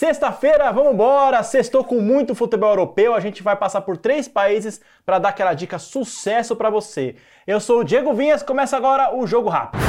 Sexta-feira, vamos embora! Sextou com muito futebol europeu. A gente vai passar por três países para dar aquela dica sucesso para você. Eu sou o Diego Vinhas, começa agora o Jogo Rápido.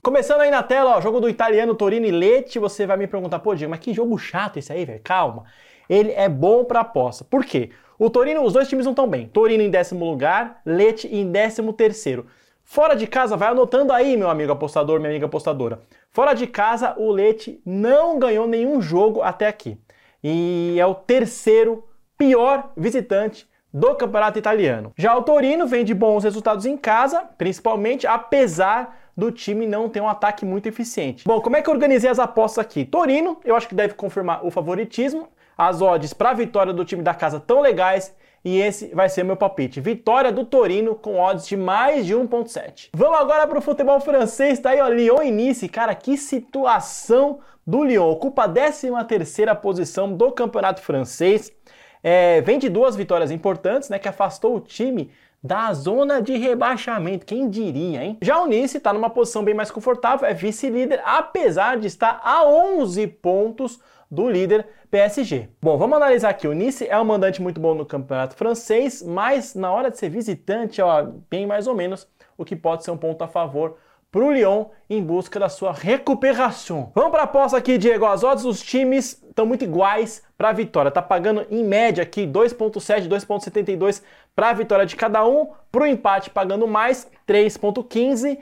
Começando aí na tela, ó, jogo do italiano Torino e Lecce. Você vai me perguntar, pô, Diego, mas que jogo chato esse aí, velho? Calma. Ele é bom para aposta. Por quê? O Torino, os dois times não estão bem. Torino em décimo lugar, Lecce em décimo terceiro. Fora de casa, vai anotando aí, meu amigo apostador, minha amiga apostadora. Fora de casa, o Lecce não ganhou nenhum jogo até aqui. E é o terceiro pior visitante do campeonato italiano. Já o Torino vem de bons resultados em casa, principalmente apesar do time não ter um ataque muito eficiente. Bom, como é que eu organizei as apostas aqui? Torino, eu acho que deve confirmar o favoritismo. As odds para a vitória do time da casa tão legais e esse vai ser meu palpite. Vitória do Torino com odds de mais de 1.7. Vamos agora para o futebol francês, tá aí ó, Lyon e Nice. Cara, que situação do Lyon. Ocupa a 13ª posição do campeonato francês. É, vem de duas vitórias importantes, né, que afastou o time da zona de rebaixamento. Quem diria, hein? Já o Nice está numa posição bem mais confortável, é vice-líder, apesar de estar a 11 pontos do líder PSG. Bom, vamos analisar aqui. O Nice é um mandante muito bom no campeonato francês, mas na hora de ser visitante, ó, bem mais ou menos, o que pode ser um ponto a favor para o Lyon em busca da sua recuperação. Vamos para a aposta aqui, Diego. As odds dos times estão muito iguais para a vitória. Tá pagando em média aqui 2.7, 2.72 para a vitória de cada um, para o empate pagando mais 3.15.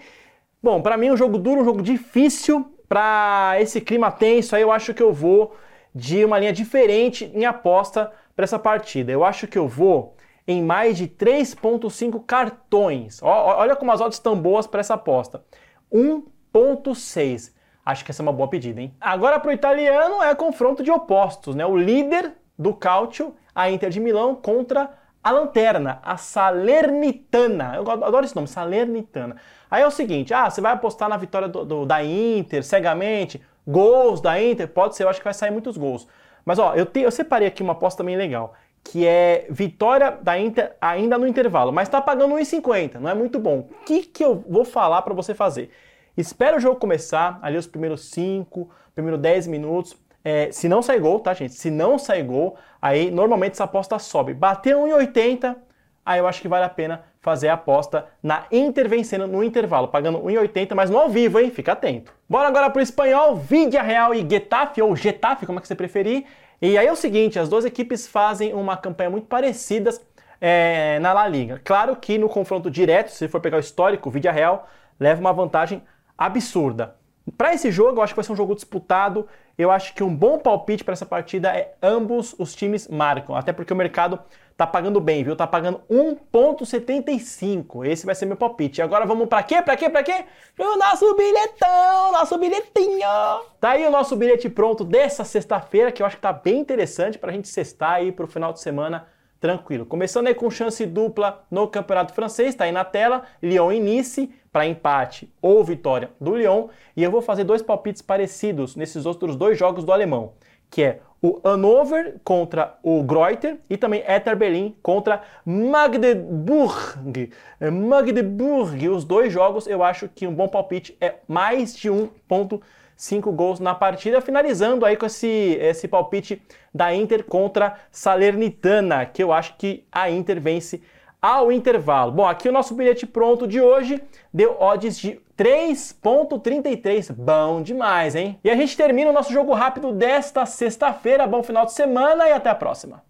Bom, para mim um jogo duro, um jogo difícil para esse clima tenso, aí eu acho que eu vou de uma linha diferente em aposta para essa partida. Eu acho que eu vou em mais de 3.5 cartões. olha como as odds estão boas para essa aposta. 1.6. Acho que essa é uma boa pedida, hein? Agora para o italiano é confronto de opostos, né? O líder do Calcio, a Inter de Milão, contra a lanterna, a Salernitana. Eu adoro esse nome, Salernitana. Aí é o seguinte: ah, você vai apostar na vitória do, do, da Inter cegamente, gols da Inter, pode ser, eu acho que vai sair muitos gols. Mas ó, eu, te, eu separei aqui uma aposta também legal, que é vitória da Inter ainda no intervalo, mas tá pagando 1,50, não é muito bom. O que, que eu vou falar para você fazer? Espera o jogo começar, ali os primeiros 5, primeiros 10 minutos, é, se não sai gol, tá, gente? Se não sai gol, aí normalmente essa aposta sobe. Bateu 1,80, aí eu acho que vale a pena fazer a aposta na Inter vencendo no intervalo, pagando 1,80, mas no ao vivo, hein? Fica atento. Bora agora pro espanhol, Vidia Real e Getafe, ou Getafe, como é que você preferir. E aí é o seguinte, as duas equipes fazem uma campanha muito parecidas é, na La Liga. Claro que no confronto direto, se for pegar o histórico, o Vidia Real leva uma vantagem absurda. Para esse jogo, eu acho que vai ser um jogo disputado. Eu acho que um bom palpite para essa partida é ambos os times marcam, até porque o mercado tá pagando bem, viu? Tá pagando 1.75. Esse vai ser meu palpite. Agora vamos para quê? Para quê? Para quê? Pro nosso bilhetão, nosso bilhetinho. Tá aí o nosso bilhete pronto dessa sexta-feira, que eu acho que tá bem interessante para a gente sextar aí pro final de semana tranquilo. Começando aí com chance dupla no Campeonato Francês, tá aí na tela, Lyon e Nice para empate ou vitória do Lyon, e eu vou fazer dois palpites parecidos nesses outros dois jogos do alemão, que é o Hannover contra o Greuter e também Hertha Berlin contra Magdeburg. Magdeburg, os dois jogos eu acho que um bom palpite é mais de 1.5 gols na partida, finalizando aí com esse, esse palpite da Inter contra Salernitana, que eu acho que a Inter vence ao intervalo. Bom, aqui o nosso bilhete pronto de hoje deu odds de 3.33. Bom demais, hein? E a gente termina o nosso jogo rápido desta sexta-feira. Bom final de semana e até a próxima.